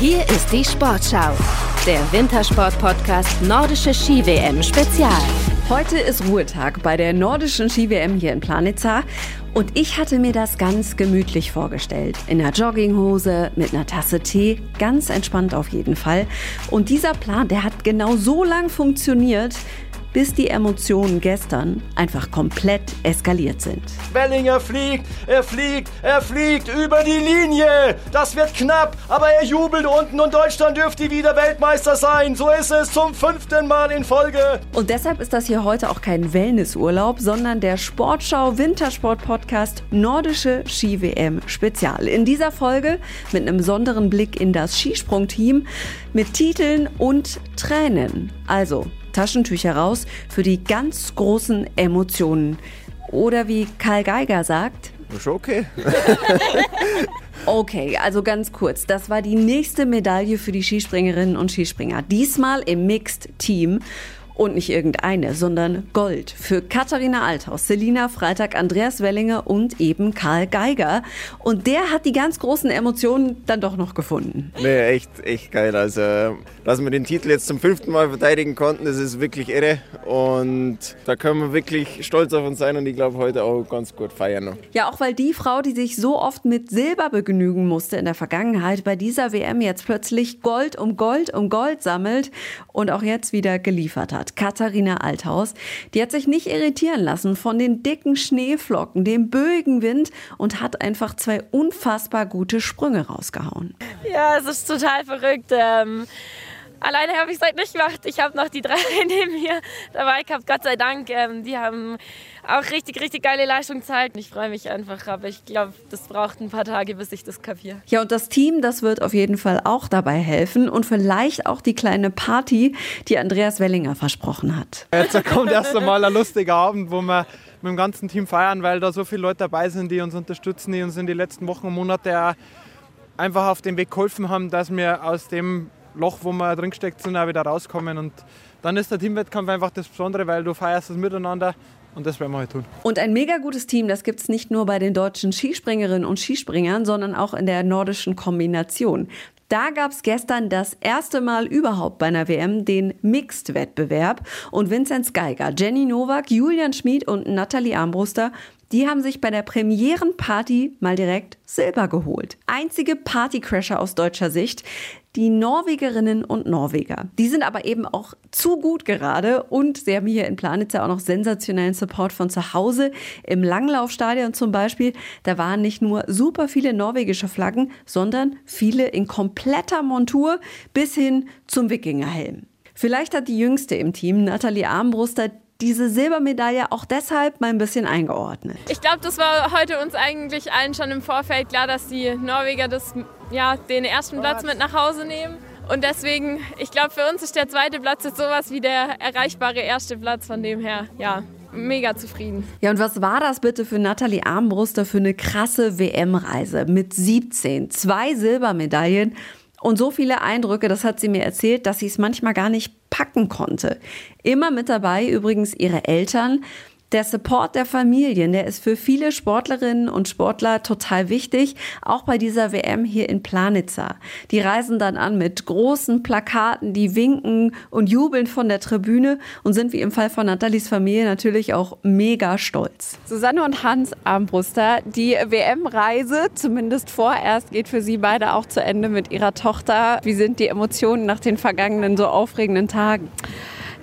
Hier ist die Sportschau, der Wintersport-Podcast Nordische Ski-WM Spezial. Heute ist Ruhetag bei der nordischen Ski-WM hier in Planitza und ich hatte mir das ganz gemütlich vorgestellt. In einer Jogginghose, mit einer Tasse Tee, ganz entspannt auf jeden Fall. Und dieser Plan, der hat genau so lang funktioniert, bis die Emotionen gestern einfach komplett eskaliert sind. Wellinger fliegt, er fliegt, er fliegt über die Linie. Das wird knapp, aber er jubelt unten und Deutschland dürfte wieder Weltmeister sein. So ist es zum fünften Mal in Folge. Und deshalb ist das hier heute auch kein Wellnessurlaub, sondern der Sportschau Wintersport Podcast Nordische Ski-WM Spezial. In dieser Folge mit einem besonderen Blick in das Skisprungteam mit Titeln und Tränen. Also Taschentücher raus für die ganz großen Emotionen. Oder wie Karl Geiger sagt. Ist okay. Okay, also ganz kurz. Das war die nächste Medaille für die Skispringerinnen und Skispringer. Diesmal im Mixed Team. Und nicht irgendeine, sondern Gold für Katharina Althaus, Selina Freitag, Andreas Wellinger und eben Karl Geiger. Und der hat die ganz großen Emotionen dann doch noch gefunden. Nee, echt, echt geil. Also, dass wir den Titel jetzt zum fünften Mal verteidigen konnten, das ist wirklich irre. Und da können wir wirklich stolz auf uns sein und ich glaube heute auch ganz gut feiern. Ja, auch weil die Frau, die sich so oft mit Silber begnügen musste in der Vergangenheit, bei dieser WM jetzt plötzlich Gold um Gold um Gold sammelt und auch jetzt wieder geliefert hat. Katharina Althaus. Die hat sich nicht irritieren lassen von den dicken Schneeflocken, dem böigen Wind und hat einfach zwei unfassbar gute Sprünge rausgehauen. Ja, es ist total verrückt. Ähm Alleine habe ich es halt nicht gemacht. Ich habe noch die drei neben mir dabei gehabt, Gott sei Dank. Ähm, die haben auch richtig, richtig geile Leistung gezeigt. Ich freue mich einfach, aber ich glaube, das braucht ein paar Tage, bis ich das kapiere. Ja, und das Team, das wird auf jeden Fall auch dabei helfen und vielleicht auch die kleine Party, die Andreas Wellinger versprochen hat. Jetzt kommt erst einmal ein lustiger Abend, wo wir mit dem ganzen Team feiern, weil da so viele Leute dabei sind, die uns unterstützen, die uns in den letzten Wochen und Monaten einfach auf den Weg geholfen haben, dass wir aus dem Loch, wo wir drin gesteckt sind, auch wieder rauskommen. Und dann ist der Teamwettkampf einfach das Besondere, weil du feierst es miteinander. Und das werden wir heute tun. Und ein mega gutes Team, das gibt es nicht nur bei den deutschen Skispringerinnen und Skispringern, sondern auch in der nordischen Kombination. Da gab es gestern das erste Mal überhaupt bei einer WM den Mixed-Wettbewerb. Und Vinzenz Geiger, Jenny Nowak, Julian Schmid und Nathalie Armbruster die haben sich bei der Premierenparty mal direkt Silber geholt. Einzige Partycrasher aus deutscher Sicht, die Norwegerinnen und Norweger. Die sind aber eben auch zu gut gerade und sie haben hier in Planitza auch noch sensationellen Support von zu Hause. Im Langlaufstadion zum Beispiel, da waren nicht nur super viele norwegische Flaggen, sondern viele in kompletter Montur bis hin zum Wikingerhelm. Vielleicht hat die Jüngste im Team, Nathalie Armbruster, diese Silbermedaille auch deshalb mal ein bisschen eingeordnet. Ich glaube, das war heute uns eigentlich allen schon im Vorfeld klar, dass die Norweger das, ja, den ersten Platz mit nach Hause nehmen. Und deswegen, ich glaube, für uns ist der zweite Platz jetzt sowas wie der erreichbare erste Platz. Von dem her, ja, mega zufrieden. Ja, und was war das bitte für Nathalie Armbruster für eine krasse WM-Reise mit 17, zwei Silbermedaillen und so viele Eindrücke, das hat sie mir erzählt, dass sie es manchmal gar nicht packen konnte. Immer mit dabei übrigens ihre Eltern. Der Support der Familien, der ist für viele Sportlerinnen und Sportler total wichtig, auch bei dieser WM hier in Planitza. Die reisen dann an mit großen Plakaten, die winken und jubeln von der Tribüne und sind wie im Fall von Nathalies Familie natürlich auch mega stolz. Susanne und Hans Armbruster, die WM-Reise, zumindest vorerst, geht für Sie beide auch zu Ende mit Ihrer Tochter. Wie sind die Emotionen nach den vergangenen so aufregenden Tagen?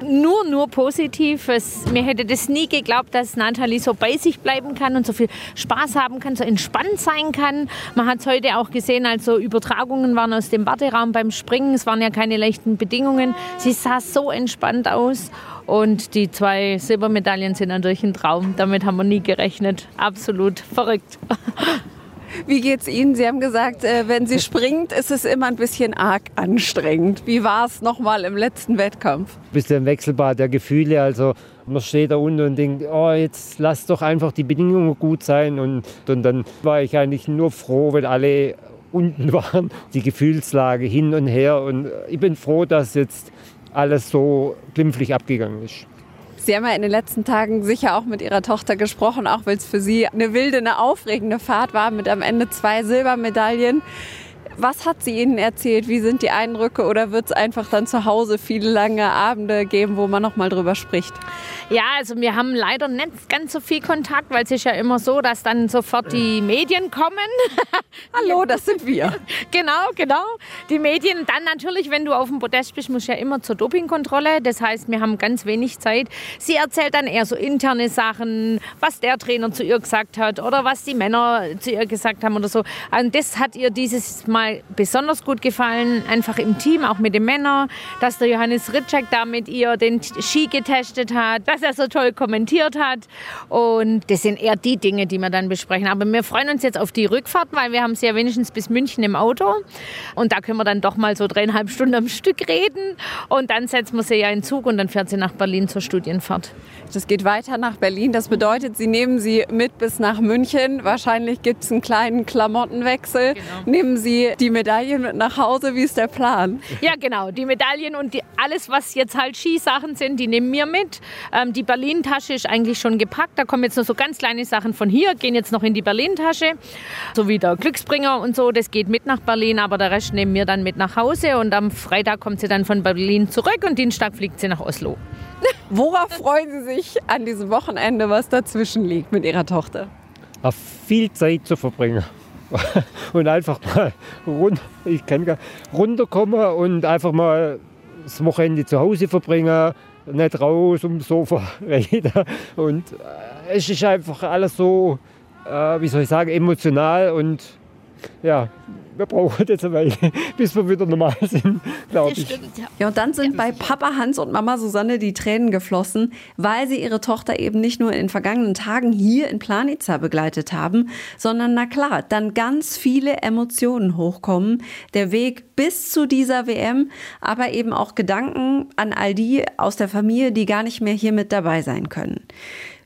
Nur, nur positiv. Mir hätte das nie geglaubt, dass Nathalie so bei sich bleiben kann und so viel Spaß haben kann, so entspannt sein kann. Man hat es heute auch gesehen, also Übertragungen waren aus dem Warteraum beim Springen. Es waren ja keine leichten Bedingungen. Sie sah so entspannt aus. Und die zwei Silbermedaillen sind natürlich ein Traum. Damit haben wir nie gerechnet. Absolut verrückt. Wie geht's Ihnen? Sie haben gesagt, äh, wenn sie springt, ist es immer ein bisschen arg anstrengend. Wie war es nochmal im letzten Wettkampf? Ein bisschen Wechselbad der Gefühle. Also man steht da unten und denkt, oh, jetzt lass doch einfach die Bedingungen gut sein. Und, und dann war ich eigentlich nur froh, wenn alle unten waren. Die Gefühlslage hin und her. Und ich bin froh, dass jetzt alles so glimpflich abgegangen ist. Sie haben ja in den letzten Tagen sicher auch mit Ihrer Tochter gesprochen, auch weil es für Sie eine wilde, eine aufregende Fahrt war mit am Ende zwei Silbermedaillen. Was hat sie Ihnen erzählt? Wie sind die Eindrücke? Oder wird es einfach dann zu Hause viele lange Abende geben, wo man noch mal drüber spricht? Ja, also wir haben leider nicht ganz so viel Kontakt, weil es ist ja immer so, dass dann sofort die Medien kommen. Hallo, das sind wir. genau, genau. Die Medien. Dann natürlich, wenn du auf dem Podest bist, musst du ja immer zur Dopingkontrolle. Das heißt, wir haben ganz wenig Zeit. Sie erzählt dann eher so interne Sachen, was der Trainer zu ihr gesagt hat oder was die Männer zu ihr gesagt haben oder so. Und das hat ihr dieses Mal besonders gut gefallen, einfach im Team, auch mit den Männern, dass der Johannes Ritschek da mit ihr den Ski getestet hat, dass er so toll kommentiert hat. Und das sind eher die Dinge, die wir dann besprechen. Aber wir freuen uns jetzt auf die Rückfahrt, weil wir haben sie ja wenigstens bis München im Auto. Und da können wir dann doch mal so dreieinhalb Stunden am Stück reden. Und dann setzen wir sie ja in Zug und dann fährt sie nach Berlin zur Studienfahrt. Das geht weiter nach Berlin. Das bedeutet, Sie nehmen sie mit bis nach München. Wahrscheinlich gibt es einen kleinen Klamottenwechsel. Genau. Nehmen Sie die Medaillen mit nach Hause. Wie ist der Plan? Ja, genau. Die Medaillen und die, alles, was jetzt halt Skisachen sind, die nehmen wir mit. Ähm, die Berlin-Tasche ist eigentlich schon gepackt. Da kommen jetzt noch so ganz kleine Sachen von hier, gehen jetzt noch in die Berlin-Tasche. So wie der Glücksbringer und so, das geht mit nach Berlin, aber der Rest nehmen wir dann mit nach Hause. Und am Freitag kommt sie dann von Berlin zurück und Dienstag fliegt sie nach Oslo. Worauf freuen Sie sich an diesem Wochenende, was dazwischen liegt mit Ihrer Tochter? Auf viel Zeit zu verbringen. und einfach mal run ich runterkommen und einfach mal das Wochenende zu Hause verbringen, nicht raus um Sofa reden. Und äh, es ist einfach alles so, äh, wie soll ich sagen, emotional und ja, wir brauchen jetzt eine Weile, bis wir wieder normal sind, glaube ich. Stimmt, ja. ja, und dann sind bei Papa Hans und Mama Susanne die Tränen geflossen, weil sie ihre Tochter eben nicht nur in den vergangenen Tagen hier in Planica begleitet haben, sondern na klar, dann ganz viele Emotionen hochkommen. Der Weg bis zu dieser WM, aber eben auch Gedanken an all die aus der Familie, die gar nicht mehr hier mit dabei sein können.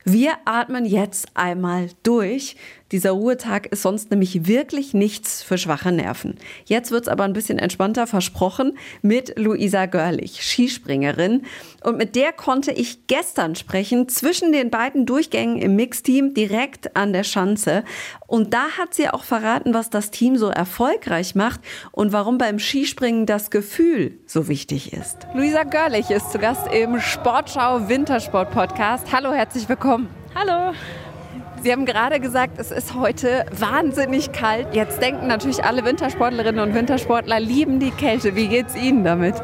Wir atmen jetzt einmal durch. Dieser Ruhetag ist sonst nämlich wirklich nichts für schwache Nerven. Jetzt wird's aber ein bisschen entspannter versprochen mit Luisa Görlich, Skispringerin. Und mit der konnte ich gestern sprechen, zwischen den beiden Durchgängen im Mixteam direkt an der Schanze. Und da hat sie auch verraten, was das Team so erfolgreich macht und warum beim Skispringen das Gefühl so wichtig ist. Luisa Görlich ist zu Gast im Sportschau Wintersport Podcast. Hallo, herzlich willkommen. Hallo. Sie haben gerade gesagt, es ist heute wahnsinnig kalt. Jetzt denken natürlich alle Wintersportlerinnen und Wintersportler lieben die Kälte. Wie geht's Ihnen damit?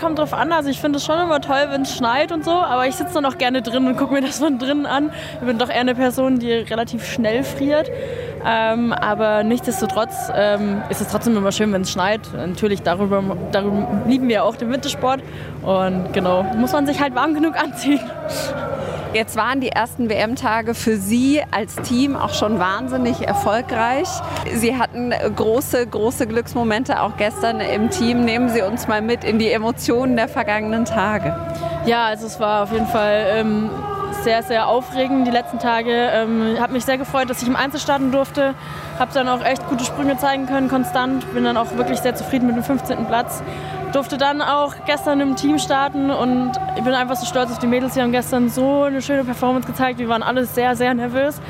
Kommt drauf an. Also ich finde es schon immer toll, wenn es schneit und so, aber ich sitze dann auch gerne drin und gucke mir das von drinnen an. Ich bin doch eher eine Person, die relativ schnell friert. Ähm, aber nichtsdestotrotz ähm, ist es trotzdem immer schön, wenn es schneit. Natürlich, darüber, darüber lieben wir auch den Wintersport. Und genau, muss man sich halt warm genug anziehen. Jetzt waren die ersten WM-Tage für Sie als Team auch schon wahnsinnig erfolgreich. Sie hatten große, große Glücksmomente auch gestern im Team. Nehmen Sie uns mal mit in die Emotionen der vergangenen Tage. Ja, also es war auf jeden Fall ähm, sehr, sehr aufregend die letzten Tage. Ähm, habe mich sehr gefreut, dass ich im Einzel starten durfte. Habe dann auch echt gute Sprünge zeigen können, konstant. Bin dann auch wirklich sehr zufrieden mit dem 15. Platz. Durfte dann auch gestern im Team starten und ich bin einfach so stolz auf die Mädels. Die haben gestern so eine schöne Performance gezeigt. Wir waren alle sehr, sehr nervös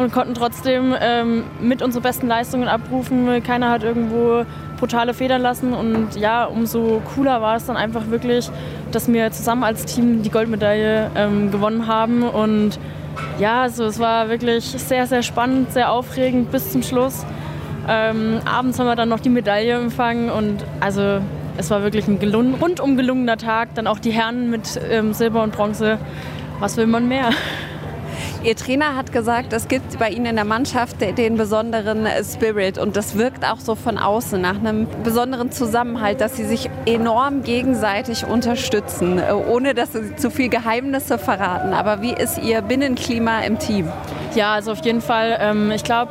und konnten trotzdem ähm, mit unseren besten Leistungen abrufen. Keiner hat irgendwo brutale Federn lassen und ja, umso cooler war es dann einfach wirklich, dass wir zusammen als Team die Goldmedaille ähm, gewonnen haben und ja, also es war wirklich sehr, sehr spannend, sehr aufregend bis zum Schluss. Ähm, abends haben wir dann noch die Medaille empfangen und also es war wirklich ein gelungen, rundum gelungener Tag. Dann auch die Herren mit ähm, Silber und Bronze. Was will man mehr? Ihr Trainer hat gesagt, es gibt bei Ihnen in der Mannschaft den besonderen Spirit und das wirkt auch so von außen nach einem besonderen Zusammenhalt, dass Sie sich enorm gegenseitig unterstützen, äh, ohne dass Sie zu viel Geheimnisse verraten. Aber wie ist Ihr Binnenklima im Team? Ja, also auf jeden Fall. Ähm, ich glaube,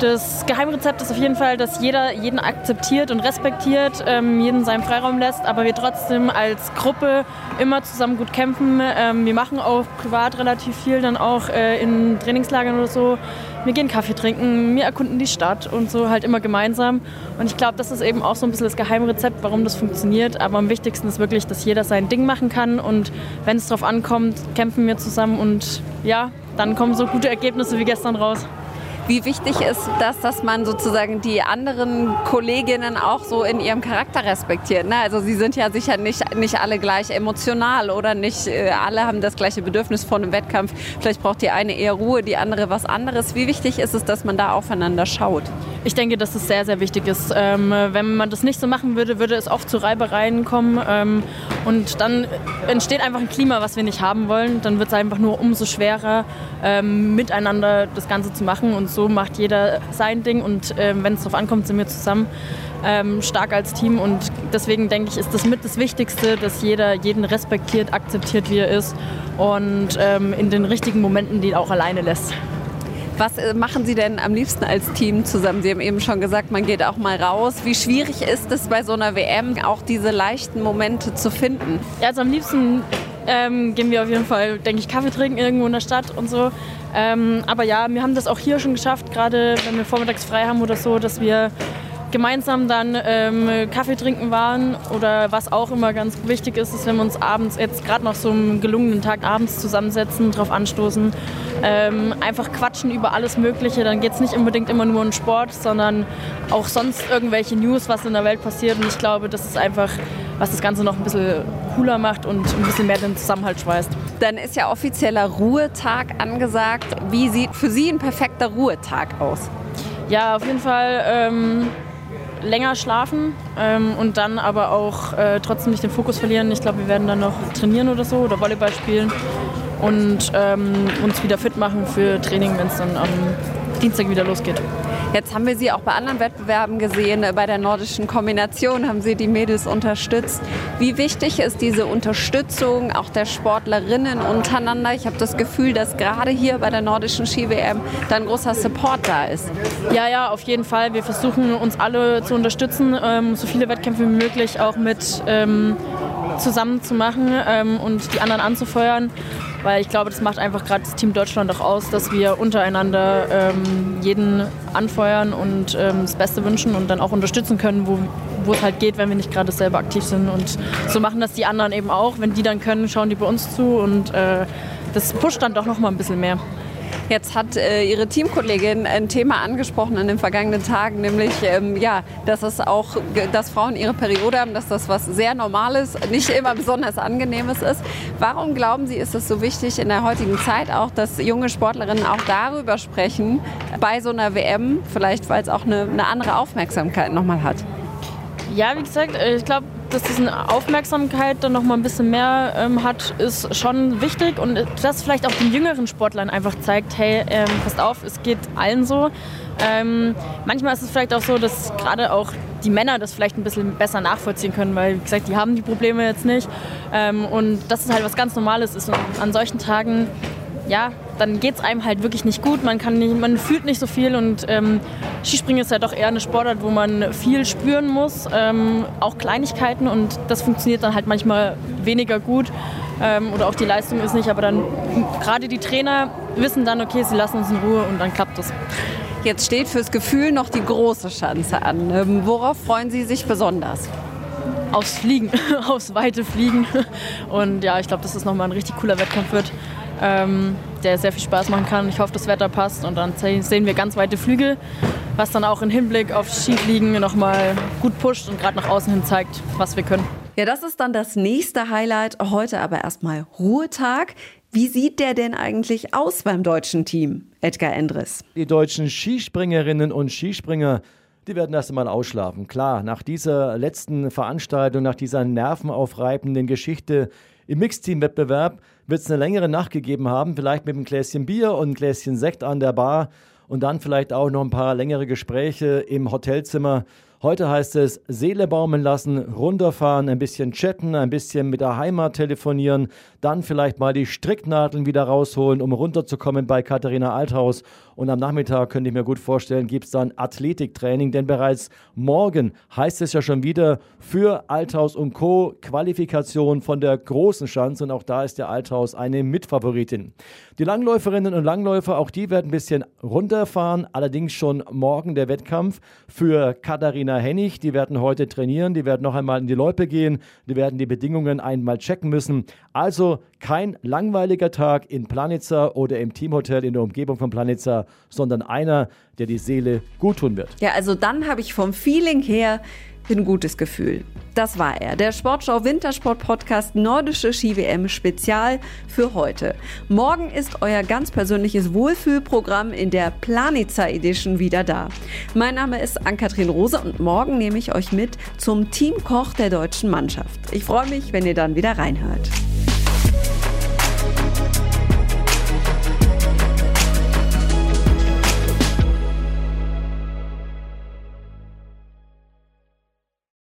das Geheimrezept ist auf jeden Fall, dass jeder jeden akzeptiert und respektiert, ähm, jeden seinen Freiraum lässt, aber wir trotzdem als Gruppe immer zusammen gut kämpfen. Ähm, wir machen auch privat relativ viel, dann auch äh, in Trainingslagern oder so. Wir gehen Kaffee trinken, wir erkunden die Stadt und so halt immer gemeinsam. Und ich glaube, das ist eben auch so ein bisschen das Geheimrezept, warum das funktioniert. Aber am wichtigsten ist wirklich, dass jeder sein Ding machen kann und wenn es darauf ankommt, kämpfen wir zusammen und ja, dann kommen so gute Ergebnisse wie gestern raus. Wie wichtig ist das, dass man sozusagen die anderen Kolleginnen auch so in ihrem Charakter respektiert? Ne? Also sie sind ja sicher nicht, nicht alle gleich emotional oder nicht äh, alle haben das gleiche Bedürfnis vor einem Wettkampf. Vielleicht braucht die eine eher Ruhe, die andere was anderes. Wie wichtig ist es, dass man da aufeinander schaut? Ich denke, dass es sehr, sehr wichtig ist. Ähm, wenn man das nicht so machen würde, würde es oft zu Reibereien kommen. Ähm, und dann entsteht einfach ein Klima, was wir nicht haben wollen. Dann wird es einfach nur umso schwerer, ähm, miteinander das Ganze zu machen. Und so macht jeder sein Ding. Und ähm, wenn es darauf ankommt, sind wir zusammen ähm, stark als Team. Und deswegen denke ich, ist das mit das Wichtigste, dass jeder jeden respektiert, akzeptiert, wie er ist. Und ähm, in den richtigen Momenten die auch alleine lässt. Was äh, machen Sie denn am liebsten als Team zusammen? Sie haben eben schon gesagt, man geht auch mal raus. Wie schwierig ist es bei so einer WM, auch diese leichten Momente zu finden? Also am liebsten ähm, gehen wir auf jeden Fall, denke ich, Kaffee trinken irgendwo in der Stadt und so. Ähm, aber ja, wir haben das auch hier schon geschafft, gerade wenn wir vormittags frei haben oder so, dass wir gemeinsam dann ähm, Kaffee trinken waren oder was auch immer ganz wichtig ist, ist, wenn wir uns abends, jetzt gerade nach so einem gelungenen Tag abends zusammensetzen, drauf anstoßen, ähm, einfach quatschen über alles Mögliche. Dann geht es nicht unbedingt immer nur um Sport, sondern auch sonst irgendwelche News, was in der Welt passiert. Und ich glaube, das ist einfach, was das Ganze noch ein bisschen cooler macht und ein bisschen mehr den Zusammenhalt schweißt. Dann ist ja offizieller Ruhetag angesagt. Wie sieht für Sie ein perfekter Ruhetag aus? Ja, auf jeden Fall ähm, länger schlafen ähm, und dann aber auch äh, trotzdem nicht den Fokus verlieren. Ich glaube, wir werden dann noch trainieren oder so oder Volleyball spielen und ähm, uns wieder fit machen für Training, wenn es dann am Dienstag wieder losgeht. Jetzt haben wir Sie auch bei anderen Wettbewerben gesehen. Bei der nordischen Kombination haben Sie die Mädels unterstützt. Wie wichtig ist diese Unterstützung auch der Sportlerinnen untereinander? Ich habe das Gefühl, dass gerade hier bei der nordischen Ski-WM da ein großer Support da ist. Ja, ja, auf jeden Fall. Wir versuchen uns alle zu unterstützen, ähm, so viele Wettkämpfe wie möglich auch mit ähm, zusammen zu machen ähm, und die anderen anzufeuern weil ich glaube, das macht einfach gerade das Team Deutschland auch aus, dass wir untereinander ähm, jeden anfeuern und ähm, das Beste wünschen und dann auch unterstützen können, wo, es halt geht, wenn wir nicht gerade selber aktiv sind. Und so machen das die anderen eben auch. Wenn die dann können, schauen die bei uns zu und äh, das pusht dann doch noch mal ein bisschen mehr. Jetzt hat äh, Ihre Teamkollegin ein Thema angesprochen in den vergangenen Tagen, nämlich ähm, ja, dass es auch, dass Frauen ihre Periode haben, dass das was sehr Normales, nicht immer besonders Angenehmes ist. Warum glauben Sie, ist es so wichtig in der heutigen Zeit auch, dass junge Sportlerinnen auch darüber sprechen bei so einer WM, vielleicht weil es auch eine, eine andere Aufmerksamkeit nochmal hat? Ja, wie gesagt, äh, ich glaube, dass diese Aufmerksamkeit dann noch mal ein bisschen mehr ähm, hat, ist schon wichtig und das vielleicht auch den jüngeren Sportlern einfach zeigt, hey, ähm, passt auf, es geht allen so. Ähm, manchmal ist es vielleicht auch so, dass gerade auch die Männer das vielleicht ein bisschen besser nachvollziehen können, weil, wie gesagt, die haben die Probleme jetzt nicht. Ähm, und dass es halt was ganz Normales ist. Und an solchen Tagen ja, dann geht es einem halt wirklich nicht gut. Man, kann nicht, man fühlt nicht so viel und ähm, Skispringen ist ja doch eher eine Sportart, wo man viel spüren muss, ähm, auch Kleinigkeiten und das funktioniert dann halt manchmal weniger gut ähm, oder auch die Leistung ist nicht, aber dann gerade die Trainer wissen dann, okay, sie lassen uns in Ruhe und dann klappt das. Jetzt steht fürs Gefühl noch die große Chance an. Ähm, worauf freuen Sie sich besonders? Aufs Fliegen, aufs weite Fliegen. Und ja, ich glaube, dass das nochmal ein richtig cooler Wettkampf wird ähm, der sehr viel Spaß machen kann. Ich hoffe, das Wetter passt und dann sehen wir ganz weite Flügel, was dann auch im Hinblick auf Skifliegen nochmal gut pusht und gerade nach außen hin zeigt, was wir können. Ja, das ist dann das nächste Highlight. Heute aber erstmal Ruhetag. Wie sieht der denn eigentlich aus beim deutschen Team, Edgar Endres? Die deutschen Skispringerinnen und Skispringer, die werden erst einmal ausschlafen. Klar, nach dieser letzten Veranstaltung, nach dieser nervenaufreibenden Geschichte im Mixteam-Wettbewerb wird es eine längere Nacht gegeben haben, vielleicht mit einem Gläschen Bier und einem Gläschen Sekt an der Bar und dann vielleicht auch noch ein paar längere Gespräche im Hotelzimmer. Heute heißt es Seele baumeln lassen, runterfahren, ein bisschen chatten, ein bisschen mit der Heimat telefonieren, dann vielleicht mal die Stricknadeln wieder rausholen, um runterzukommen bei Katharina Althaus. Und am Nachmittag könnte ich mir gut vorstellen, gibt es dann Athletiktraining, denn bereits morgen heißt es ja schon wieder für Althaus und Co. Qualifikation von der großen Chance und auch da ist der Althaus eine Mitfavoritin. Die Langläuferinnen und Langläufer, auch die werden ein bisschen runterfahren, allerdings schon morgen der Wettkampf für Katharina Hennig. Die werden heute trainieren, die werden noch einmal in die Loipe gehen, die werden die Bedingungen einmal checken müssen. Also kein langweiliger Tag in Planitza oder im Teamhotel in der Umgebung von Planitza, sondern einer, der die Seele gut tun wird. Ja, also dann habe ich vom Feeling her ein gutes Gefühl. Das war er, der Sportschau Wintersport Podcast Nordische Ski-WM Spezial für heute. Morgen ist euer ganz persönliches Wohlfühlprogramm in der Planitzer Edition wieder da. Mein Name ist Ann-Kathrin Rose und morgen nehme ich euch mit zum Teamkoch der deutschen Mannschaft. Ich freue mich, wenn ihr dann wieder reinhört.